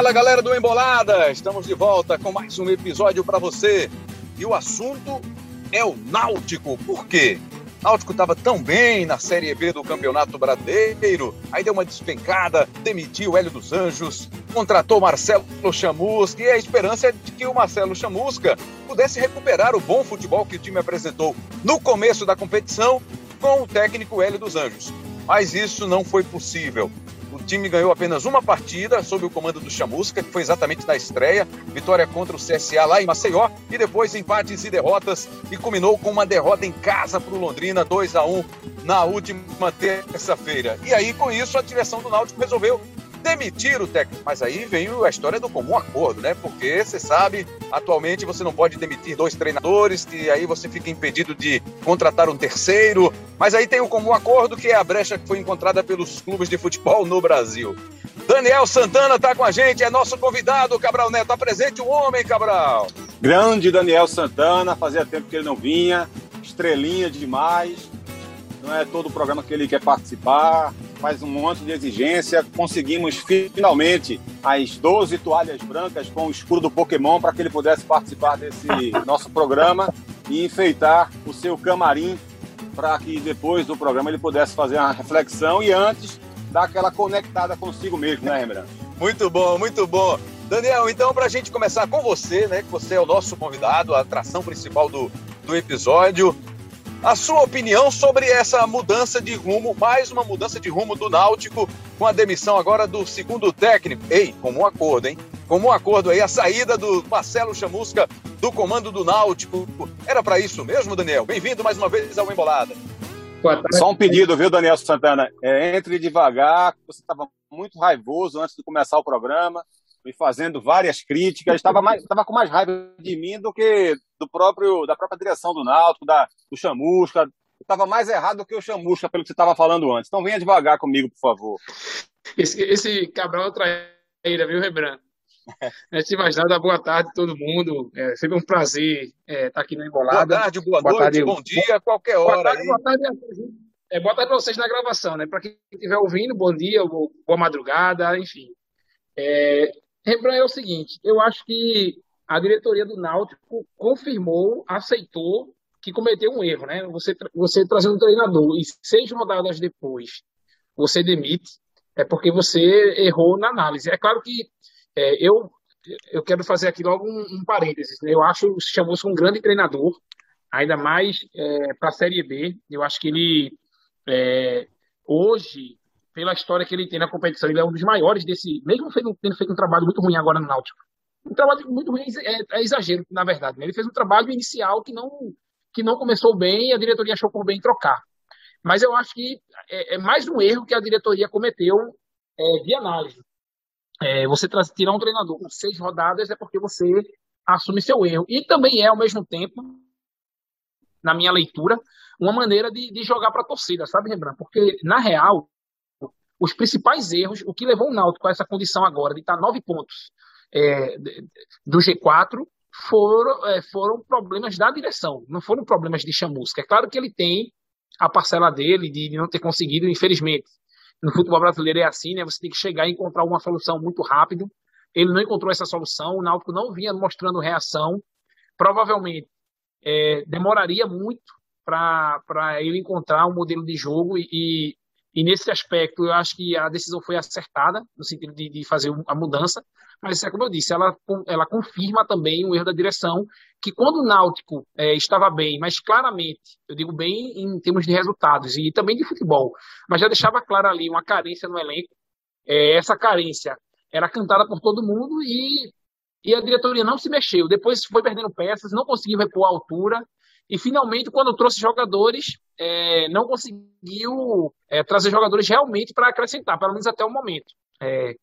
Fala galera do Embolada, estamos de volta com mais um episódio para você. E o assunto é o Náutico. Por quê? O Náutico estava tão bem na Série B do Campeonato Brasileiro, aí deu uma despencada, demitiu o Hélio dos Anjos, contratou Marcelo Chamusca e a esperança é de que o Marcelo Chamusca pudesse recuperar o bom futebol que o time apresentou no começo da competição com o técnico Hélio dos Anjos. Mas isso não foi possível. O time ganhou apenas uma partida sob o comando do Chamusca, que foi exatamente na estreia. Vitória contra o CSA lá em Maceió. E depois empates e derrotas. E culminou com uma derrota em casa para o Londrina, 2 a 1 na última terça-feira. E aí, com isso, a direção do Náutico resolveu demitir o técnico. Mas aí vem a história do comum acordo, né? Porque você sabe, atualmente você não pode demitir dois treinadores, que aí você fica impedido de contratar um terceiro. Mas aí tem o comum acordo, que é a brecha que foi encontrada pelos clubes de futebol no Brasil. Daniel Santana está com a gente, é nosso convidado, Cabral Neto. Apresente o homem, Cabral. Grande Daniel Santana, fazia tempo que ele não vinha, estrelinha demais. Não é todo o programa que ele quer participar, faz um monte de exigência. Conseguimos finalmente as 12 toalhas brancas com o escuro do Pokémon para que ele pudesse participar desse nosso programa e enfeitar o seu camarim para que depois do programa ele pudesse fazer uma reflexão e antes dar aquela conectada consigo mesmo, né, Rembrandt? Muito bom, muito bom. Daniel, então, para a gente começar com você, né, que você é o nosso convidado, a atração principal do, do episódio, a sua opinião sobre essa mudança de rumo, mais uma mudança de rumo do Náutico, com a demissão agora do segundo técnico. Ei, como um acordo, hein? Como um acordo aí, a saída do Marcelo Chamusca do comando do Náutico. Era para isso mesmo, Daniel? Bem-vindo mais uma vez ao Embolada. Só um pedido, viu, Daniel Santana? É, entre devagar, você estava muito raivoso antes de começar o programa me fazendo várias críticas, estava mais, estava com mais raiva de mim do que do próprio da própria direção do Náutico, da do Chamusca. Estava mais errado do que o Chamusca pelo que você estava falando antes. Então venha devagar comigo, por favor. Esse, esse Cabral é traíra, viu, Rebran? Antes de mais nada, boa tarde a todo mundo. É sempre um prazer estar é, tá aqui no Embolada. Boa tarde, boa, boa noite, tarde, bom dia, qualquer hora. Boa tarde, boa tarde, é, boa tarde vocês na gravação, né? Para quem estiver ouvindo, bom dia, boa madrugada, enfim. É, Rembrandt é o seguinte, eu acho que a diretoria do Náutico confirmou, aceitou que cometeu um erro, né? Você, você trazendo um treinador e seis rodadas depois você demite, é porque você errou na análise. É claro que é, eu, eu quero fazer aqui logo um, um parênteses. Né? Eu acho que chamou-se um grande treinador, ainda mais é, para a Série B. Eu acho que ele, é, hoje, pela história que ele tem na competição. Ele é um dos maiores desse, mesmo tendo feito um trabalho muito ruim agora no Náutico. Um trabalho muito ruim é, é exagero, na verdade. Né? Ele fez um trabalho inicial que não, que não começou bem e a diretoria achou por bem trocar. Mas eu acho que é, é mais um erro que a diretoria cometeu é, de análise. É, você tirar um treinador com seis rodadas é porque você assume seu erro. E também é, ao mesmo tempo, na minha leitura, uma maneira de, de jogar para a torcida, sabe, Rembrandt? Porque, na real, os principais erros, o que levou o Náutico a essa condição agora de estar nove pontos é, do G4 foram, é, foram problemas da direção, não foram problemas de chamusca. É claro que ele tem a parcela dele de, de não ter conseguido, infelizmente. No futebol brasileiro é assim, né? Você tem que chegar e encontrar uma solução muito rápido. Ele não encontrou essa solução, o Náutico não vinha mostrando reação. Provavelmente é, demoraria muito para ele encontrar um modelo de jogo e, e nesse aspecto, eu acho que a decisão foi acertada, no sentido de, de fazer a mudança, mas é como eu disse, ela, ela confirma também o erro da direção, que quando o Náutico é, estava bem, mas claramente, eu digo bem em termos de resultados e também de futebol, mas já deixava clara ali uma carência no elenco, é, essa carência era cantada por todo mundo e, e a diretoria não se mexeu. Depois foi perdendo peças, não conseguiu repor a altura, e finalmente, quando trouxe jogadores, é, não conseguiu é, trazer jogadores realmente para acrescentar, pelo menos até o momento. É,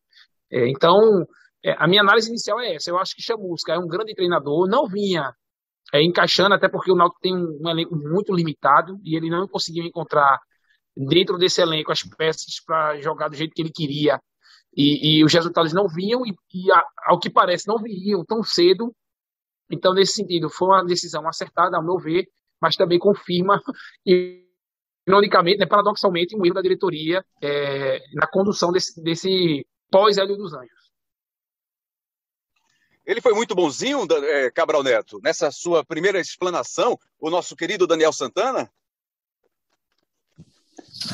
é então, é, a minha análise inicial é essa. Eu acho que Chamusca é um grande treinador, não vinha é, encaixando, até porque o Náutico tem um, um, elenco muito limitado e ele não conseguiu encontrar dentro desse elenco as peças para jogar do jeito que ele queria. E, e os resultados não vinham e, e a, ao que parece não viriam tão cedo então, nesse sentido, foi uma decisão acertada, ao meu ver, mas também confirma, ironicamente, né, paradoxalmente, um erro da diretoria é, na condução desse, desse pós-Hélio dos Anjos. Ele foi muito bonzinho, é, Cabral Neto, nessa sua primeira explanação, o nosso querido Daniel Santana?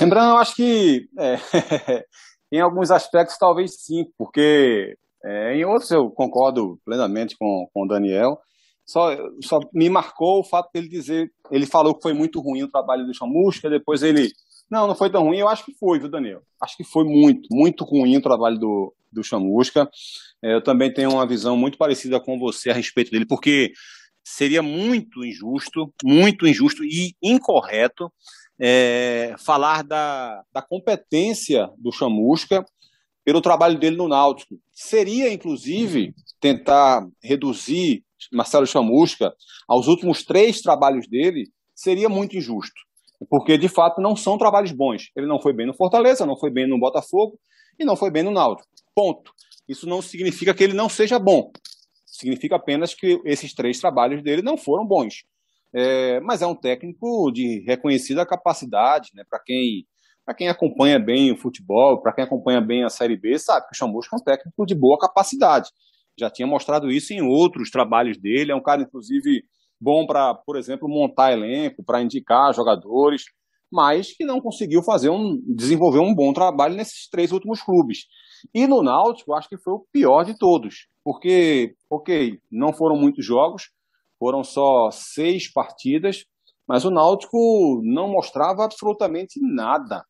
Lembrando, eu acho que é, em alguns aspectos talvez sim, porque é, em outros eu concordo plenamente com, com o Daniel. Só, só me marcou o fato dele dizer, ele falou que foi muito ruim o trabalho do Chamusca, depois ele, não, não foi tão ruim, eu acho que foi, viu, Daniel? Acho que foi muito, muito ruim o trabalho do, do Chamusca. É, eu também tenho uma visão muito parecida com você a respeito dele, porque seria muito injusto, muito injusto e incorreto é, falar da, da competência do Chamusca pelo trabalho dele no Náutico. Seria, inclusive, tentar reduzir Marcelo Chamusca aos últimos três trabalhos dele, seria muito injusto. Porque, de fato, não são trabalhos bons. Ele não foi bem no Fortaleza, não foi bem no Botafogo e não foi bem no Náutico. Ponto. Isso não significa que ele não seja bom. Significa apenas que esses três trabalhos dele não foram bons. É, mas é um técnico de reconhecida capacidade, né? Para quem para quem acompanha bem o futebol, para quem acompanha bem a Série B, sabe que o Chamusca é um técnico de boa capacidade. Já tinha mostrado isso em outros trabalhos dele. É um cara, inclusive, bom para, por exemplo, montar elenco, para indicar jogadores, mas que não conseguiu fazer um, desenvolver um bom trabalho nesses três últimos clubes. E no Náutico, acho que foi o pior de todos, porque, ok, não foram muitos jogos, foram só seis partidas, mas o Náutico não mostrava absolutamente nada.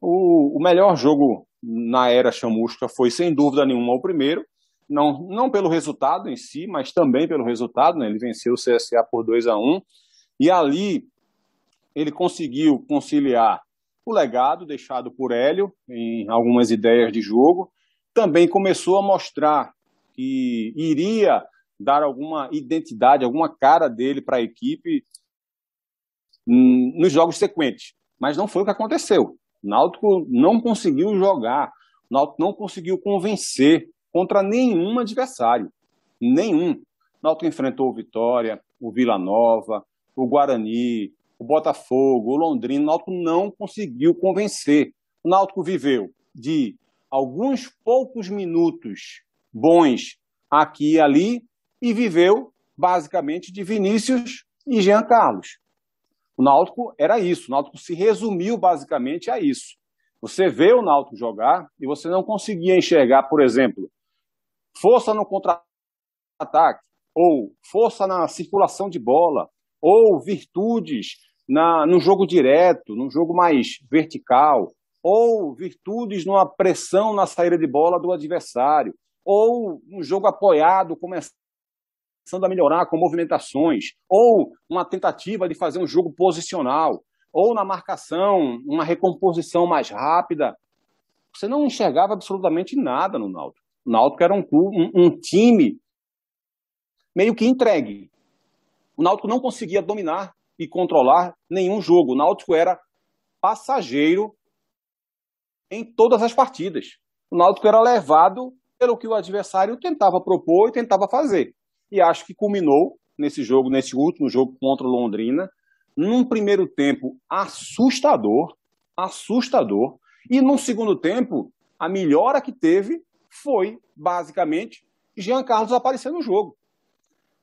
O, o melhor jogo na era chamusca foi, sem dúvida nenhuma, o primeiro, não, não pelo resultado em si, mas também pelo resultado. Né? Ele venceu o CSA por 2 a 1 e ali ele conseguiu conciliar o legado deixado por Hélio em algumas ideias de jogo. Também começou a mostrar que iria dar alguma identidade, alguma cara dele para a equipe nos jogos sequentes. Mas não foi o que aconteceu. O Náutico não conseguiu jogar, o Náutico não conseguiu convencer contra nenhum adversário. Nenhum. O Náutico enfrentou o Vitória, o Vila Nova, o Guarani, o Botafogo, o Londrina. O Náutico não conseguiu convencer. O Náutico viveu de alguns poucos minutos bons aqui e ali e viveu basicamente de Vinícius e Jean Carlos. O Náutico era isso, o Náutico se resumiu basicamente a isso. Você vê o Náutico jogar e você não conseguia enxergar, por exemplo, força no contra-ataque, ou força na circulação de bola, ou virtudes na, no jogo direto, no jogo mais vertical, ou virtudes numa pressão na saída de bola do adversário, ou um jogo apoiado, começando começando a melhorar com movimentações, ou uma tentativa de fazer um jogo posicional, ou na marcação, uma recomposição mais rápida. Você não enxergava absolutamente nada no Náutico. O Náutico era um, um, um time meio que entregue. O Náutico não conseguia dominar e controlar nenhum jogo. O Náutico era passageiro em todas as partidas. O Náutico era levado pelo que o adversário tentava propor e tentava fazer e acho que culminou nesse jogo, nesse último jogo contra o Londrina, num primeiro tempo assustador, assustador, e num segundo tempo, a melhora que teve foi, basicamente, Jean Carlos aparecer no jogo.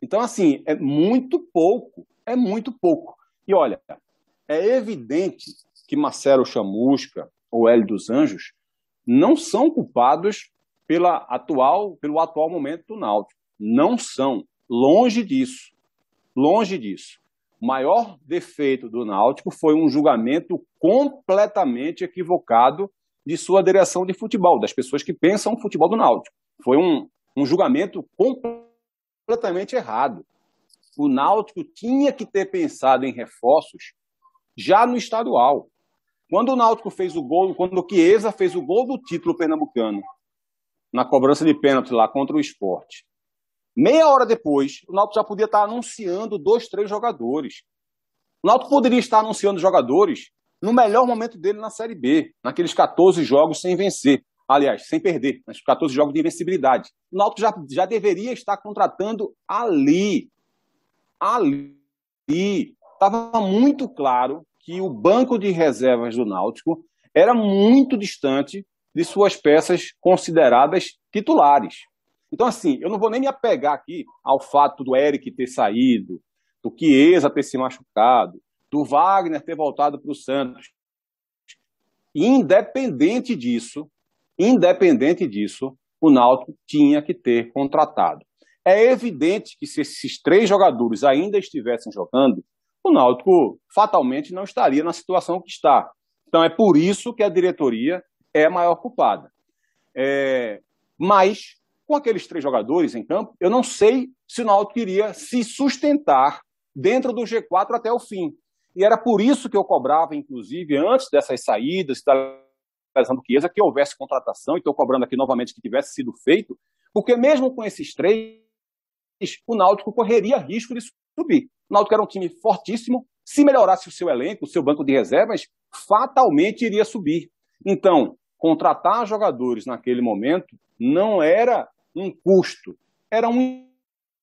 Então, assim, é muito pouco, é muito pouco. E olha, é evidente que Marcelo Chamusca ou Hélio dos Anjos não são culpados pela atual, pelo atual momento do Náutico. Não são. Longe disso. Longe disso. O maior defeito do Náutico foi um julgamento completamente equivocado de sua direção de futebol, das pessoas que pensam o futebol do Náutico. Foi um, um julgamento completamente errado. O Náutico tinha que ter pensado em reforços já no estadual. Quando o Náutico fez o gol, quando o Chiesa fez o gol do título pernambucano, na cobrança de pênalti lá contra o esporte, Meia hora depois, o Náutico já podia estar anunciando dois, três jogadores. O Náutico poderia estar anunciando jogadores no melhor momento dele na Série B, naqueles 14 jogos sem vencer. Aliás, sem perder, nos 14 jogos de invencibilidade. O Náutico já, já deveria estar contratando ali. Ali. Estava muito claro que o banco de reservas do Náutico era muito distante de suas peças consideradas titulares. Então, assim, eu não vou nem me apegar aqui ao fato do Eric ter saído, do Chiesa ter se machucado, do Wagner ter voltado para o Santos. Independente disso, independente disso, o Náutico tinha que ter contratado. É evidente que se esses três jogadores ainda estivessem jogando, o Náutico fatalmente não estaria na situação que está. Então é por isso que a diretoria é a maior culpada. É... Mas, com aqueles três jogadores em campo, eu não sei se o Náutico iria se sustentar dentro do G4 até o fim. E era por isso que eu cobrava, inclusive, antes dessas saídas, da lesão do Chiesa, que houvesse contratação, e estou cobrando aqui novamente que tivesse sido feito, porque mesmo com esses três, o Náutico correria risco de subir. O Náutico era um time fortíssimo, se melhorasse o seu elenco, o seu banco de reservas, fatalmente iria subir. Então, contratar jogadores naquele momento não era um custo, era um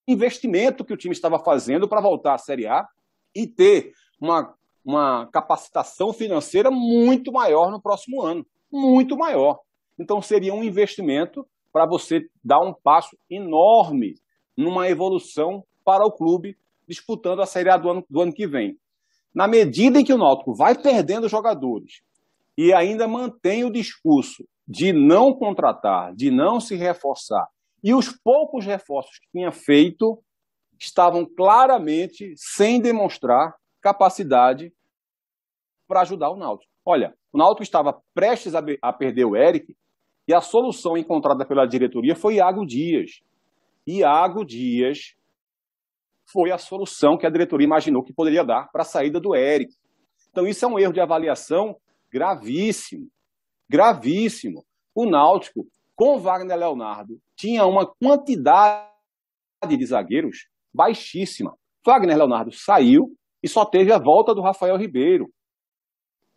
investimento que o time estava fazendo para voltar à Série A e ter uma, uma capacitação financeira muito maior no próximo ano. Muito maior. Então, seria um investimento para você dar um passo enorme numa evolução para o clube disputando a Série A do ano, do ano que vem. Na medida em que o Náutico vai perdendo jogadores e ainda mantém o discurso de não contratar, de não se reforçar, e os poucos reforços que tinha feito estavam claramente sem demonstrar capacidade para ajudar o Náutico. Olha, o Náutico estava prestes a, a perder o Eric e a solução encontrada pela diretoria foi Iago Dias. Iago Dias foi a solução que a diretoria imaginou que poderia dar para a saída do Eric. Então, isso é um erro de avaliação gravíssimo. Gravíssimo. O Náutico, com Wagner Leonardo, tinha uma quantidade de zagueiros baixíssima. Wagner Leonardo saiu e só teve a volta do Rafael Ribeiro.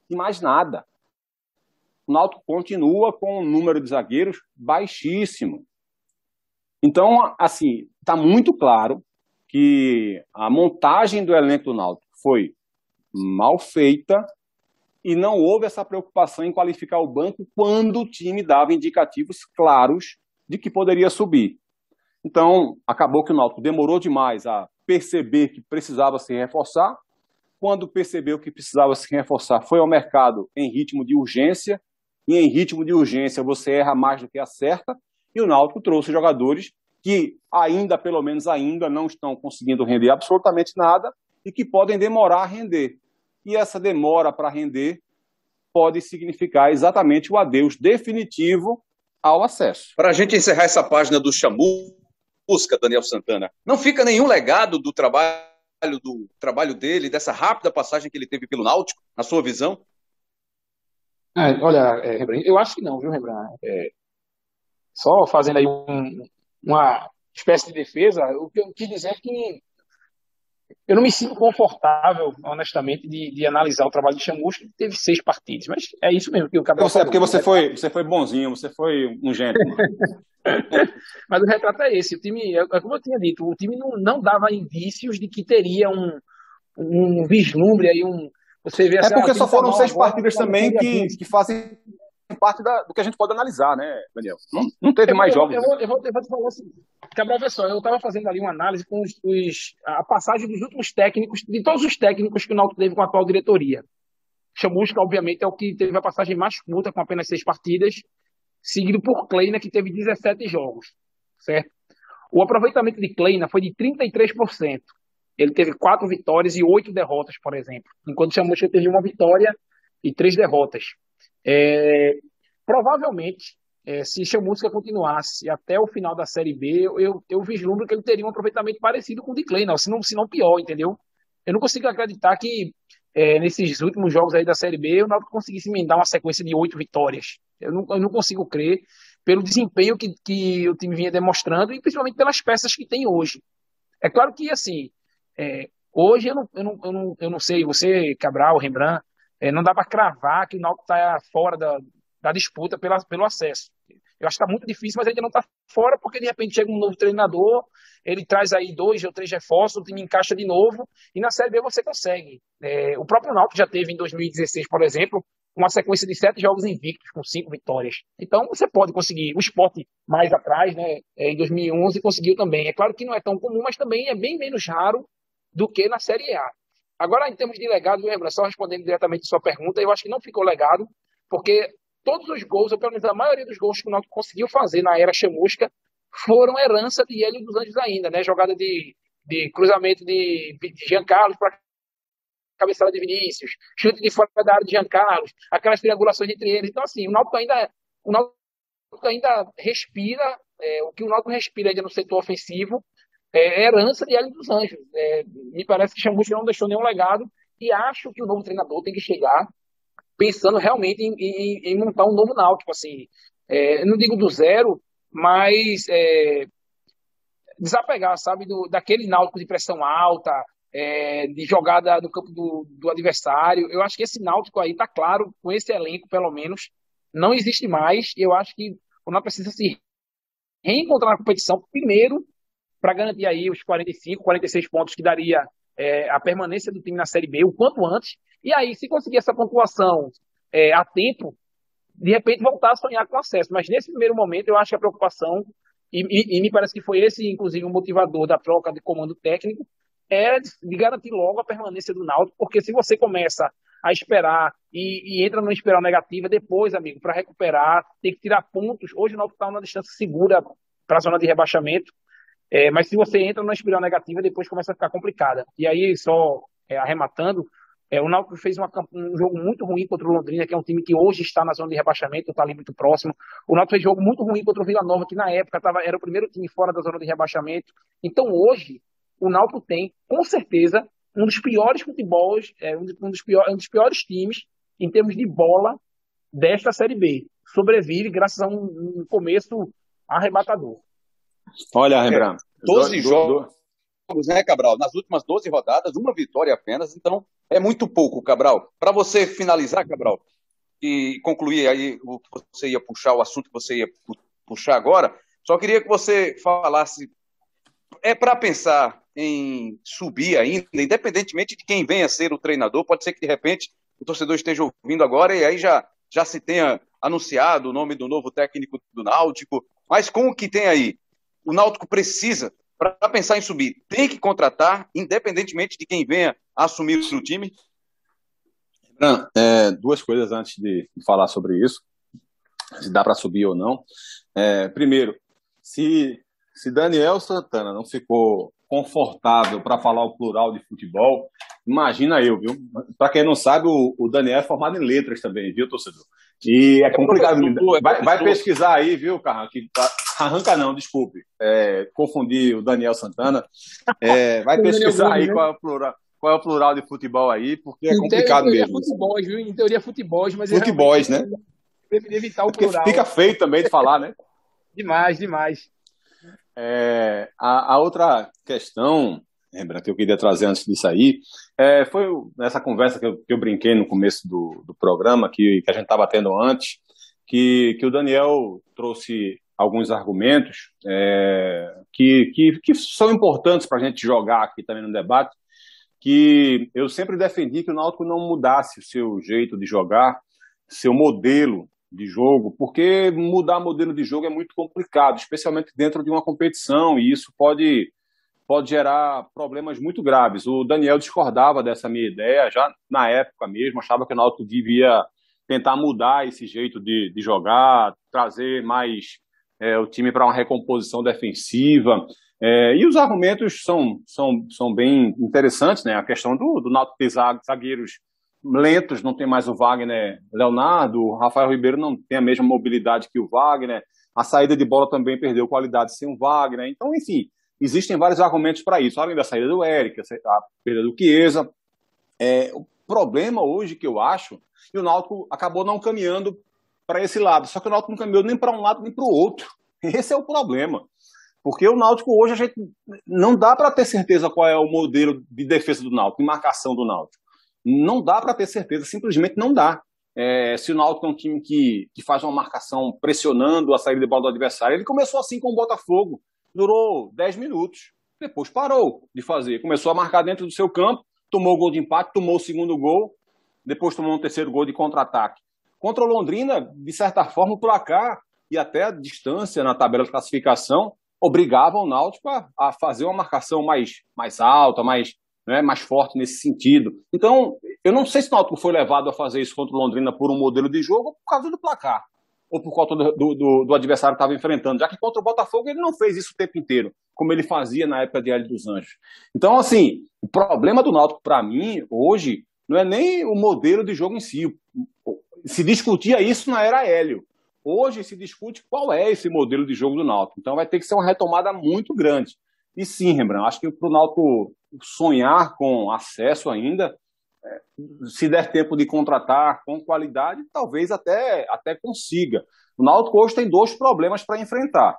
E mais nada. O Náutico continua com um número de zagueiros baixíssimo. Então, assim, está muito claro que a montagem do elenco do Náutico foi mal feita e não houve essa preocupação em qualificar o banco quando o time dava indicativos claros de que poderia subir. Então, acabou que o Náutico demorou demais a perceber que precisava se reforçar. Quando percebeu que precisava se reforçar, foi ao mercado em ritmo de urgência. E em ritmo de urgência você erra mais do que acerta. E o Náutico trouxe jogadores que ainda, pelo menos ainda, não estão conseguindo render absolutamente nada e que podem demorar a render. E essa demora para render pode significar exatamente o adeus definitivo ao acesso. Para a gente encerrar essa página do Chamusca, Daniel Santana, não fica nenhum legado do trabalho do trabalho dele, dessa rápida passagem que ele teve pelo Náutico, na sua visão? É, olha, é, eu acho que não, viu, Rembrandt? É, só fazendo aí um, uma espécie de defesa, o que eu quis dizer é que eu não me sinto confortável, honestamente, de, de analisar o trabalho de Chamusca, que teve seis partidas. Mas é isso mesmo que o Cabral você, É porque você foi, você foi bonzinho, você foi um gênio. mas o retrato é esse. O time, é, é como eu tinha dito, o time não, não dava indícios de que teria um, um vislumbre aí, um. Você vê é porque só foram seis partidas também que, que fazem parte da, do que a gente pode analisar, né, Daniel? Não, não teve eu, mais eu, jogos. Eu, eu, vou, eu vou te falar assim, Cabral, só, eu estava fazendo ali uma análise com os, os, a passagem dos últimos técnicos, de todos os técnicos que o Náutico teve com a atual diretoria. Chamusca, obviamente, é o que teve a passagem mais curta, com apenas seis partidas, seguido por Kleina, que teve 17 jogos, certo? O aproveitamento de Kleina foi de 33%. Ele teve quatro vitórias e oito derrotas, por exemplo, enquanto Chamusca teve uma vitória e três derrotas. É, provavelmente, é, se Chamusca continuasse até o final da Série B, eu, eu vislumbro que ele teria um aproveitamento parecido com o de Kleina, se não, se não pior, entendeu? Eu não consigo acreditar que é, nesses últimos jogos aí da Série B o Náutico conseguisse emendar uma sequência de oito vitórias. Eu não, eu não consigo crer pelo desempenho que, que o time vinha demonstrando e principalmente pelas peças que tem hoje. É claro que, assim, é, hoje eu não, eu, não, eu, não, eu não sei, você, Cabral, Rembrandt, é, não dá para cravar que o Náutico está fora da, da disputa pela, pelo acesso. Eu acho que está muito difícil, mas ainda não está fora, porque de repente chega um novo treinador, ele traz aí dois ou três reforços, o time encaixa de novo, e na Série B você consegue. É, o próprio Náutico já teve em 2016, por exemplo, uma sequência de sete jogos invictos, com cinco vitórias. Então, você pode conseguir. O esporte mais atrás, né, é, em 2011, conseguiu também. É claro que não é tão comum, mas também é bem menos raro do que na Série A. Agora, em termos de legado, só respondendo diretamente sua pergunta, eu acho que não ficou legado, porque todos os gols, ou pelo menos a maioria dos gols que o Náutico conseguiu fazer na era chamusca, foram herança de Hélio dos Anjos ainda, né? Jogada de, de cruzamento de, de Jean Carlos para cabeçada de Vinícius, chute de fora da área de Jean Carlos, aquelas triangulações entre eles. Então, assim, o Náutico ainda, o Náutico ainda respira, é, o que o Náutico respira ainda no setor ofensivo é, é herança de Hélio dos Anjos. É, me parece que Chamusca não deixou nenhum legado e acho que o novo treinador tem que chegar pensando realmente em, em, em montar um novo Náutico, assim, é, não digo do zero, mas é, desapegar, sabe, do, daquele Náutico de pressão alta, é, de jogada no campo do, do, adversário. Eu acho que esse Náutico aí tá claro, com esse elenco, pelo menos, não existe mais. Eu acho que o Náutico precisa se reencontrar na competição, primeiro, para garantir aí os 45, 46 pontos que daria é, a permanência do time na Série B o quanto antes. E aí, se conseguir essa pontuação é, a tempo, de repente voltar a sonhar com acesso. Mas nesse primeiro momento, eu acho que a preocupação, e, e, e me parece que foi esse, inclusive, o motivador da troca de comando técnico, é de garantir logo a permanência do Náutico, porque se você começa a esperar e, e entra numa espiral negativa, depois, amigo, para recuperar, tem que tirar pontos. Hoje o Náutico está numa distância segura para a zona de rebaixamento, é, mas se você entra numa espiral negativa, depois começa a ficar complicada. E aí, só é, arrematando, é, o Náutico fez uma, um jogo muito ruim contra o Londrina, que é um time que hoje está na zona de rebaixamento, está ali muito próximo. O Náutico fez um jogo muito ruim contra o Vila Nova, que na época tava, era o primeiro time fora da zona de rebaixamento. Então hoje, o Náutico tem, com certeza, um dos piores futebols, é, um, dos piores, um dos piores times em termos de bola desta Série B. Sobrevive graças a um, um começo arrebatador. Olha, Rembrandt. 12 jogos, né, Cabral? Nas últimas 12 rodadas, uma vitória apenas, então é muito pouco, Cabral. Para você finalizar, Cabral, e concluir aí o que você ia puxar, o assunto que você ia puxar agora, só queria que você falasse. É para pensar em subir ainda, independentemente de quem venha ser o treinador. Pode ser que de repente o torcedor esteja ouvindo agora e aí já, já se tenha anunciado o nome do novo técnico do Náutico. Mas com o que tem aí, o Náutico precisa, para pensar em subir, tem que contratar, independentemente de quem venha assumir o time? É, duas coisas antes de falar sobre isso, se dá para subir ou não. É, primeiro, se, se Daniel Santana não ficou confortável para falar o plural de futebol, imagina eu, viu? Para quem não sabe, o, o, Daniel é formado em letras também, viu, torcedor? E é, é complicado. É vai, vai, pesquisar aí, viu? Que tá, arranca não, desculpe. É, confundi o Daniel Santana. É, vai pesquisar aí né? qual é o plural. Qual é o plural de futebol aí, porque é complicado mesmo. Futebol, viu? Em teoria, futebol, mas futebol, né? Evitar o plural. Fica feio também de falar, né? demais, demais. É, a, a, outra questão, Rembrandt, que eu queria trazer antes disso aí, é, foi nessa conversa que eu, que eu, brinquei no começo do, do programa, que, que a gente estava tendo antes, que, que o Daniel trouxe alguns argumentos é, que, que, que são importantes para a gente jogar aqui também no debate, que eu sempre defendi que o Náutico não mudasse o seu jeito de jogar, seu modelo de jogo, porque mudar modelo de jogo é muito complicado, especialmente dentro de uma competição, e isso pode, pode gerar problemas muito graves. O Daniel discordava dessa minha ideia, já na época mesmo, achava que o Náutico devia tentar mudar esse jeito de, de jogar, trazer mais é, o time para uma recomposição defensiva. É, e os argumentos são, são, são bem interessantes, né? A questão do, do Náutico ter zagueiros lentos, não tem mais o Wagner Leonardo, o Rafael Ribeiro não tem a mesma mobilidade que o Wagner, a saída de bola também perdeu qualidade sem o Wagner. Então, enfim, existem vários argumentos para isso, além da saída do Eric, a perda do Chiesa. É, o problema hoje que eu acho, e o Náutico acabou não caminhando para esse lado, só que o Náutico não caminhou nem para um lado nem para o outro. Esse é o problema. Porque o Náutico hoje a gente não dá para ter certeza qual é o modelo de defesa do Náutico, de marcação do Náutico. Não dá para ter certeza, simplesmente não dá. É, se o Náutico é um time que, que faz uma marcação pressionando a saída de bola do adversário, ele começou assim com o Botafogo, durou 10 minutos, depois parou de fazer, começou a marcar dentro do seu campo, tomou o gol de empate, tomou o segundo gol, depois tomou um terceiro gol de contra-ataque. Contra o Londrina, de certa forma, o placar e até a distância na tabela de classificação obrigavam o Náutico a, a fazer uma marcação mais, mais alta, mais, né, mais forte nesse sentido. Então, eu não sei se o Náutico foi levado a fazer isso contra o Londrina por um modelo de jogo ou por causa do placar, ou por conta do, do, do adversário que estava enfrentando, já que contra o Botafogo ele não fez isso o tempo inteiro, como ele fazia na época de Hélio dos Anjos. Então, assim, o problema do Náutico, para mim, hoje, não é nem o modelo de jogo em si. Se discutia isso na era Hélio. Hoje se discute qual é esse modelo de jogo do Náutico. Então vai ter que ser uma retomada muito grande. E sim, Rembrandt, acho que para o Náutico sonhar com acesso ainda, se der tempo de contratar com qualidade, talvez até, até consiga. O Náutico hoje tem dois problemas para enfrentar,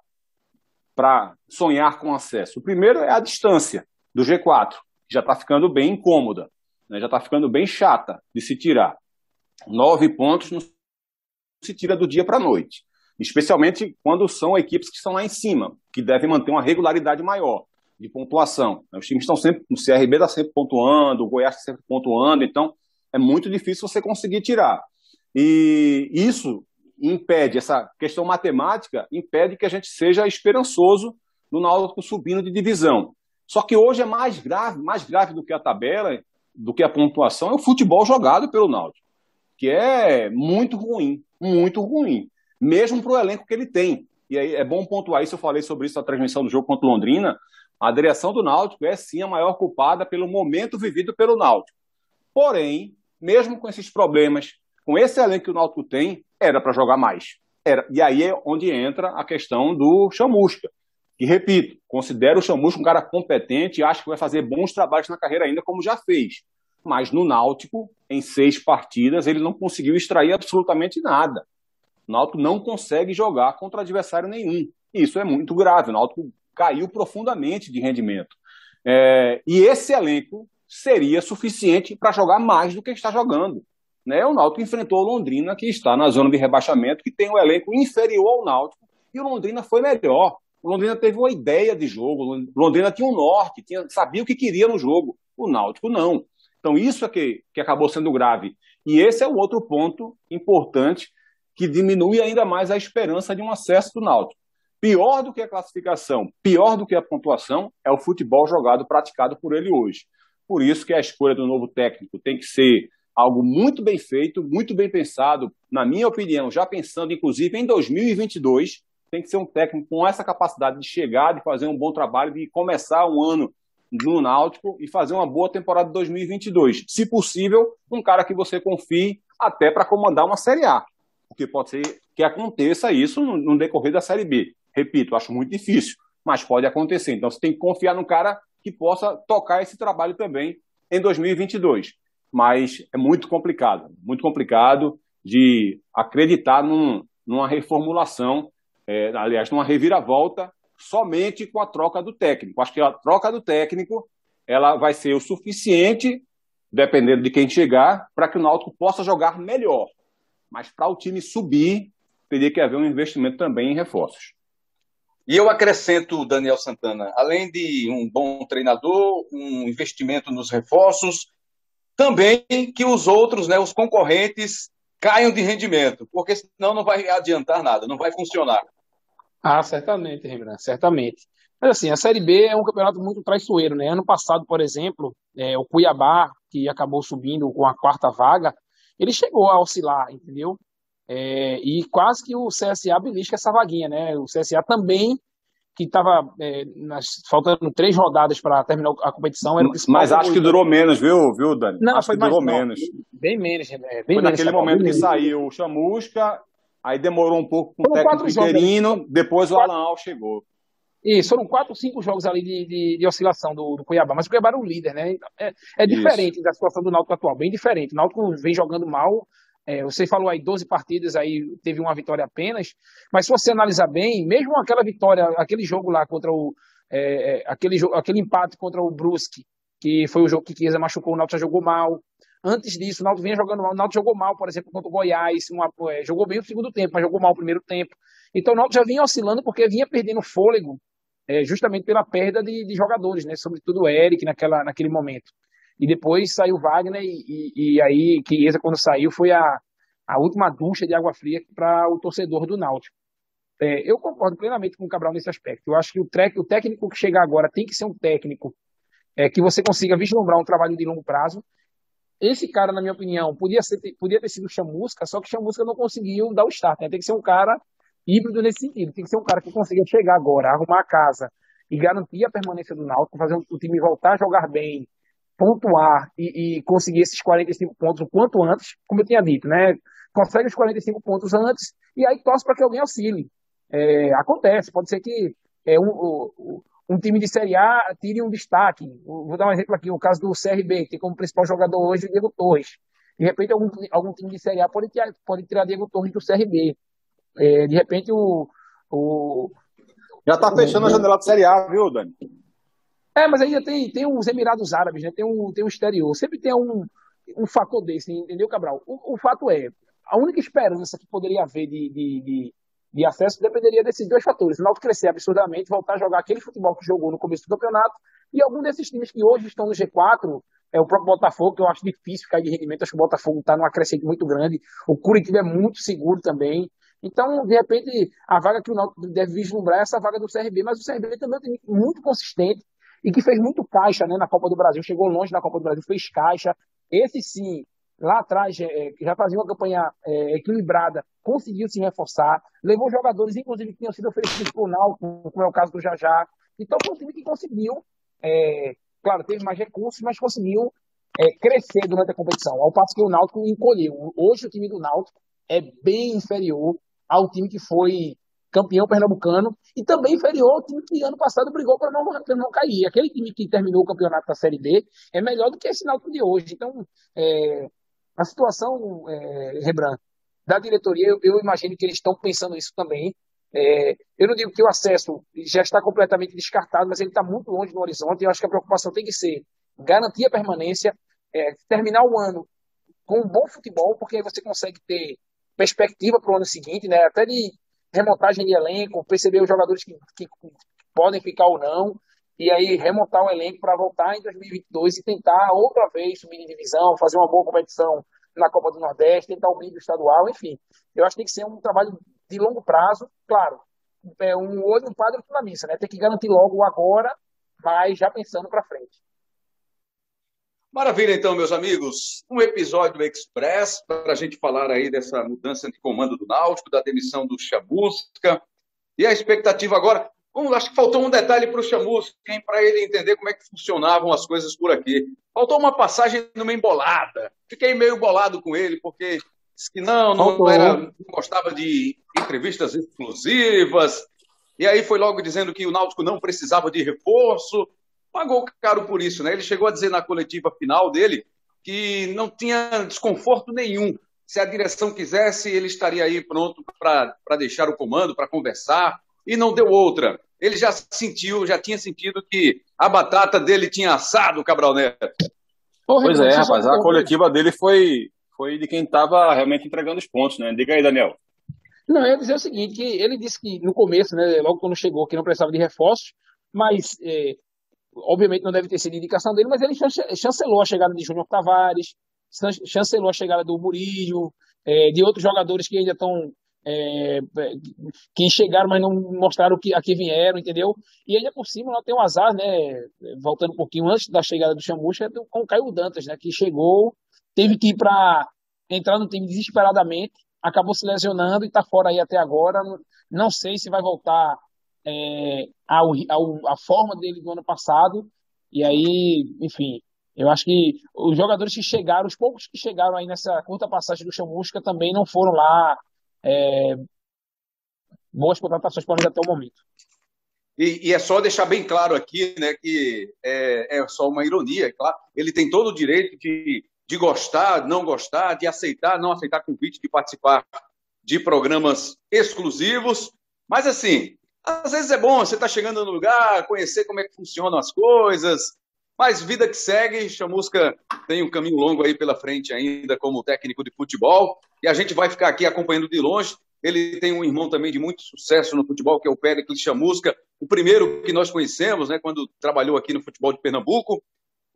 para sonhar com acesso. O primeiro é a distância do G4, que já está ficando bem incômoda né, já está ficando bem chata de se tirar. Nove pontos não se tira do dia para a noite, especialmente quando são equipes que estão lá em cima, que devem manter uma regularidade maior de pontuação. Os times estão sempre, o CRB está sempre pontuando, o Goiás está sempre pontuando, então é muito difícil você conseguir tirar. E isso impede, essa questão matemática impede que a gente seja esperançoso no Náutico subindo de divisão. Só que hoje é mais grave, mais grave do que a tabela, do que a pontuação é o futebol jogado pelo Náutico, que é muito ruim, muito ruim, mesmo para o elenco que ele tem. E aí é bom pontuar isso, eu falei sobre isso na transmissão do jogo contra o Londrina, a direção do Náutico é sim a maior culpada pelo momento vivido pelo Náutico. Porém, mesmo com esses problemas, com esse elenco que o Náutico tem, era para jogar mais. Era. E aí é onde entra a questão do chamusca. E repito, considero o Chamusco um cara competente e acho que vai fazer bons trabalhos na carreira ainda, como já fez. Mas no Náutico, em seis partidas, ele não conseguiu extrair absolutamente nada. O Náutico não consegue jogar contra adversário nenhum. Isso é muito grave. O Náutico caiu profundamente de rendimento. É, e esse elenco seria suficiente para jogar mais do que está jogando. Né? O Náutico enfrentou o Londrina, que está na zona de rebaixamento, que tem um elenco inferior ao Náutico, e o Londrina foi melhor. O Londrina teve uma ideia de jogo, o Londrina tinha um norte, tinha, sabia o que queria no jogo. O Náutico não. Então isso é que, que acabou sendo grave. E esse é o outro ponto importante que diminui ainda mais a esperança de um acesso do Náutico. Pior do que a classificação, pior do que a pontuação, é o futebol jogado, praticado por ele hoje. Por isso que a escolha do novo técnico tem que ser algo muito bem feito, muito bem pensado, na minha opinião, já pensando inclusive em 2022, tem que ser um técnico com essa capacidade de chegar, de fazer um bom trabalho, de começar um ano no Náutico e fazer uma boa temporada de 2022. Se possível, um cara que você confie até para comandar uma Série A. Porque pode ser que aconteça isso no, decorrer da Série B. Repito, acho muito difícil, mas pode acontecer. Então você tem que confiar num cara que possa tocar esse trabalho também em 2022. Mas é muito complicado, muito complicado de acreditar num, numa reformulação é, aliás, numa reviravolta somente com a troca do técnico. Acho que a troca do técnico ela vai ser o suficiente, dependendo de quem chegar, para que o Náutico possa jogar melhor. Mas para o time subir, teria que haver um investimento também em reforços. E eu acrescento, Daniel Santana, além de um bom treinador, um investimento nos reforços, também que os outros, né, os concorrentes, caiam de rendimento, porque senão não vai adiantar nada, não vai funcionar. Ah, certamente, Rembrandt, certamente. Mas assim, a Série B é um campeonato muito traiçoeiro, né? Ano passado, por exemplo, é, o Cuiabá, que acabou subindo com a quarta vaga, ele chegou a oscilar, entendeu? É, e quase que o CSA belisca essa vaguinha, né? O CSA também, que estava é, faltando três rodadas para terminar a competição, era. Mas acho que durou menos, viu, viu Dani? Não, acho foi que durou mais, menos. Não, bem menos, né? Bem foi menos, naquele momento que saiu o Chamusca Aí demorou um pouco com o técnico interino, depois o Alan Al chegou. Isso, foram quatro, cinco jogos ali de, de, de oscilação do, do, Cuiabá, mas o Cuiabá era o líder, né? É, é diferente Isso. da situação do Náutico atual, bem diferente. O Náutico vem jogando mal, é, você falou aí 12 partidas, aí teve uma vitória apenas, mas se você analisar bem, mesmo aquela vitória, aquele jogo lá contra o. É, é aquele, aquele empate contra o Brusque, que foi o jogo que Chiesa machucou, o Náutico já jogou mal. Antes disso, o Náutico vinha jogando mal. O Náutico jogou mal, por exemplo, contra o Goiás. Uma, é, jogou bem o segundo tempo, mas jogou mal o primeiro tempo. Então o Náutico já vinha oscilando porque vinha perdendo fôlego é, justamente pela perda de, de, jogadores, né? Sobretudo o Eric naquela, naquele momento. E depois saiu Wagner e, e, e aí Chiesa, quando saiu, foi a, a última ducha de água fria para o torcedor do Náutico. É, eu concordo plenamente com o Cabral nesse aspecto. Eu acho que o, o técnico que chegar agora tem que ser um técnico é, que você consiga vislumbrar um trabalho de longo prazo. Esse cara, na minha opinião, podia, ser, podia ter sido Chamusca, só que Chamusca não conseguiu dar o start. Né? Tem que ser um cara híbrido nesse sentido. Tem que ser um cara que consiga chegar agora, arrumar a casa e garantir a permanência do Náutico, fazer o time voltar a jogar bem, pontuar e, e, conseguir esses 45 pontos o quanto antes, como eu tinha dito, né? Consegue os 45 pontos antes e aí torce para que alguém auxilie. É, acontece, pode ser que é, um, um, time de Série A tire um destaque. Vou dar um exemplo aqui, o caso do CRB, que tem como principal jogador hoje o Diego Torres. De repente, algum, algum time de Série A pode tirar, pode tirar Diego Torres do CRB. É, de repente, o. o Já está fechando o, a janela de Série A, viu, Dani? É, mas ainda tem, tem os Emirados Árabes, né? tem, um, tem um exterior. Sempre tem um, um fator desse, entendeu, Cabral? O, o fato é, a única esperança que poderia haver de, de, de, de acesso dependeria desses dois fatores. O Náutico crescer absurdamente, voltar a jogar aquele futebol que jogou no começo do campeonato, e algum desses times que hoje estão no G4, é o próprio Botafogo, que eu acho difícil cair de rendimento, acho que o Botafogo está numa crescente muito grande, o Curitiba é muito seguro também, então, de repente, a vaga que o Náutico deve vislumbrar é essa vaga do CRB, mas o CRB também é muito consistente, e que fez muito caixa né, na Copa do Brasil, chegou longe na Copa do Brasil, fez caixa. Esse sim, lá atrás, é, já fazia uma campanha é, equilibrada, conseguiu se reforçar, levou jogadores, inclusive, que tinham sido oferecidos o Náutico, como é o caso do Jajá. Então, foi um time que conseguiu, é, claro, teve mais recursos, mas conseguiu é, crescer durante a competição, ao passo que o Náutico encolheu. Hoje, o time do Náutico é bem inferior ao time que foi campeão pernambucano, e também inferior ao time que ano passado brigou para não, não cair. Aquele time que terminou o campeonato da Série B é melhor do que esse Náutico de hoje. Então, é, a situação, é, Rebran, da diretoria, eu, eu, imagino que eles estão pensando isso também. É, eu não digo que o acesso já está completamente descartado, mas ele está muito longe no horizonte, eu acho que a preocupação tem que ser garantir a permanência, é, terminar o ano com um bom futebol, porque aí você consegue ter perspectiva para o ano seguinte, né? Até de remontagem de elenco, perceber os jogadores que, que podem ficar ou não, e aí remontar o elenco para voltar em 2022 e tentar outra vez subir de divisão, fazer uma boa competição na Copa do Nordeste, tentar o brilho estadual, enfim. Eu acho que tem que ser um trabalho de longo prazo, claro, é um olho no padre na missa, né? Tem que garantir logo agora, mas já pensando para frente. Maravilha, então, meus amigos. Um episódio express para a gente falar aí dessa mudança de comando do Náutico, da demissão do Chamusca. E a expectativa agora. Vamos, acho que faltou um detalhe para o Chamusca, para ele entender como é que funcionavam as coisas por aqui. Faltou uma passagem numa embolada. Fiquei meio bolado com ele, porque disse que não, não, era, não gostava de entrevistas exclusivas. E aí foi logo dizendo que o Náutico não precisava de reforço pagou caro por isso, né? Ele chegou a dizer na coletiva final dele que não tinha desconforto nenhum. Se a direção quisesse, ele estaria aí pronto para deixar o comando, para conversar, e não deu outra. Ele já sentiu, já tinha sentido que a batata dele tinha assado o Cabral Neto. Pois é, rapaz, a coletiva dele foi, foi de quem estava realmente entregando os pontos, né? Diga aí, Daniel. Não, eu ia dizer o seguinte, que ele disse que no começo, né, logo quando chegou, que não precisava de reforços, mas é, obviamente não deve ter sido indicação dele, mas ele chancelou a chegada de Júnior Tavares, chancelou a chegada do Murillo, é, de outros jogadores que ainda estão é, que chegaram, mas não mostraram que aqui vieram, entendeu? E ainda por cima, não tem um azar, né? Voltando um pouquinho antes da chegada do Chamucha, com o Caio Dantas, né? Que chegou, teve que ir para entrar no time desesperadamente, acabou se lesionando e está fora aí até agora. Não sei se vai voltar é, ao, ao, a forma dele do ano passado. E aí, enfim, eu acho que os jogadores que chegaram, os poucos que chegaram aí nessa curta passagem do Chamusca também não foram lá é, boas contratações para até o momento. E, e, é só deixar bem claro aqui, né, que é, é só uma ironia, é claro. Ele tem todo o direito de, de gostar, não gostar, de aceitar, não aceitar convite, de participar de programas exclusivos. Mas assim, às vezes é bom, você está chegando no lugar, conhecer como é que funcionam as coisas, mas vida que segue, Chamusca tem um caminho longo aí pela frente ainda como técnico de futebol, e a gente vai ficar aqui acompanhando de longe. Ele tem um irmão também de muito sucesso no futebol, que é o Péricles Chamusca, o primeiro que nós conhecemos, né, quando trabalhou aqui no futebol de Pernambuco.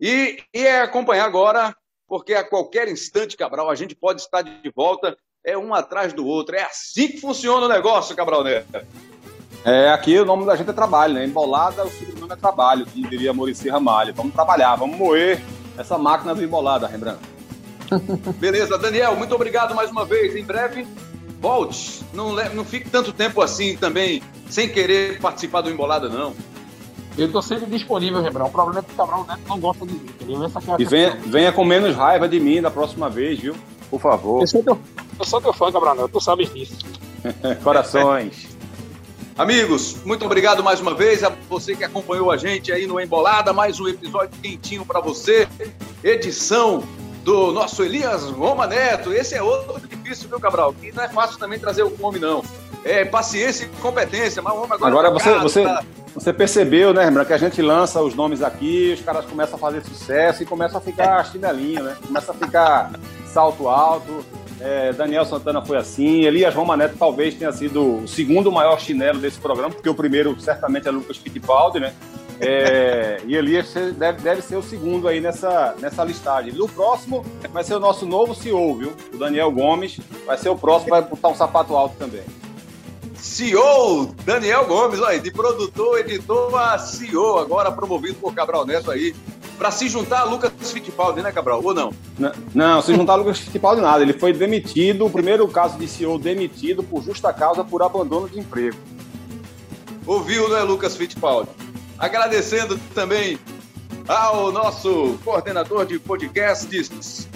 E, e é acompanhar agora, porque a qualquer instante, Cabral, a gente pode estar de volta é um atrás do outro. É assim que funciona o negócio, Cabral Neto. É, aqui o nome da gente é trabalho, né? Embolada, o sobrenome é trabalho, como diria Maurício Ramalho. Vamos trabalhar, vamos moer essa máquina do embolada, Rembrandt. Beleza, Daniel, muito obrigado mais uma vez. Em breve, volte. Não, não fique tanto tempo assim também, sem querer participar do embolada, não. Eu estou sempre disponível, Rembrandt. O problema é que o Cabral Neto não gosta de mim, entendeu? Essa é e venha, venha com menos raiva de mim da próxima vez, viu? Por favor. Eu sou teu, eu sou teu fã, Cabral Neto, tu sabes disso. Corações. Amigos, muito obrigado mais uma vez a você que acompanhou a gente aí no Embolada, mais um episódio quentinho para você, edição do nosso Elias Roma Neto. Esse é outro difícil, viu, Cabral? E não é fácil também trazer o nome, não. É paciência e competência, mas o homem agora. Agora tá você, você, tá... você percebeu, né, Rembrandt, que a gente lança os nomes aqui, os caras começam a fazer sucesso e começam a ficar chinelinho, né? Começa a ficar salto alto. É, Daniel Santana foi assim, Elias Roma Neto talvez tenha sido o segundo maior chinelo desse programa, porque o primeiro certamente é Lucas Fittipaldi, né? É, e Elias deve, deve ser o segundo aí nessa, nessa listagem. O próximo vai ser o nosso novo CEO, viu? O Daniel Gomes vai ser o próximo, vai botar um sapato alto também. CEO Daniel Gomes, aí, de produtor, editor a CEO, agora promovido por Cabral Neto aí para se juntar a Lucas Fittipaldi, né, Cabral? Ou não? não? Não, se juntar a Lucas Fittipaldi nada. Ele foi demitido, o primeiro caso de CEO demitido por justa causa por abandono de emprego. Ouviu, né, Lucas Fittipaldi? Agradecendo também ao nosso coordenador de podcasts,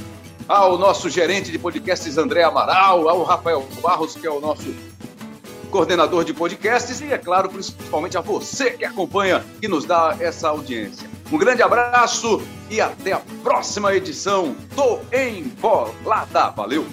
ao nosso gerente de podcasts André Amaral, ao Rafael Barros, que é o nosso coordenador de podcasts, e, é claro, principalmente a você que acompanha, que nos dá essa audiência. Um grande abraço e até a próxima edição do Embolada. Valeu!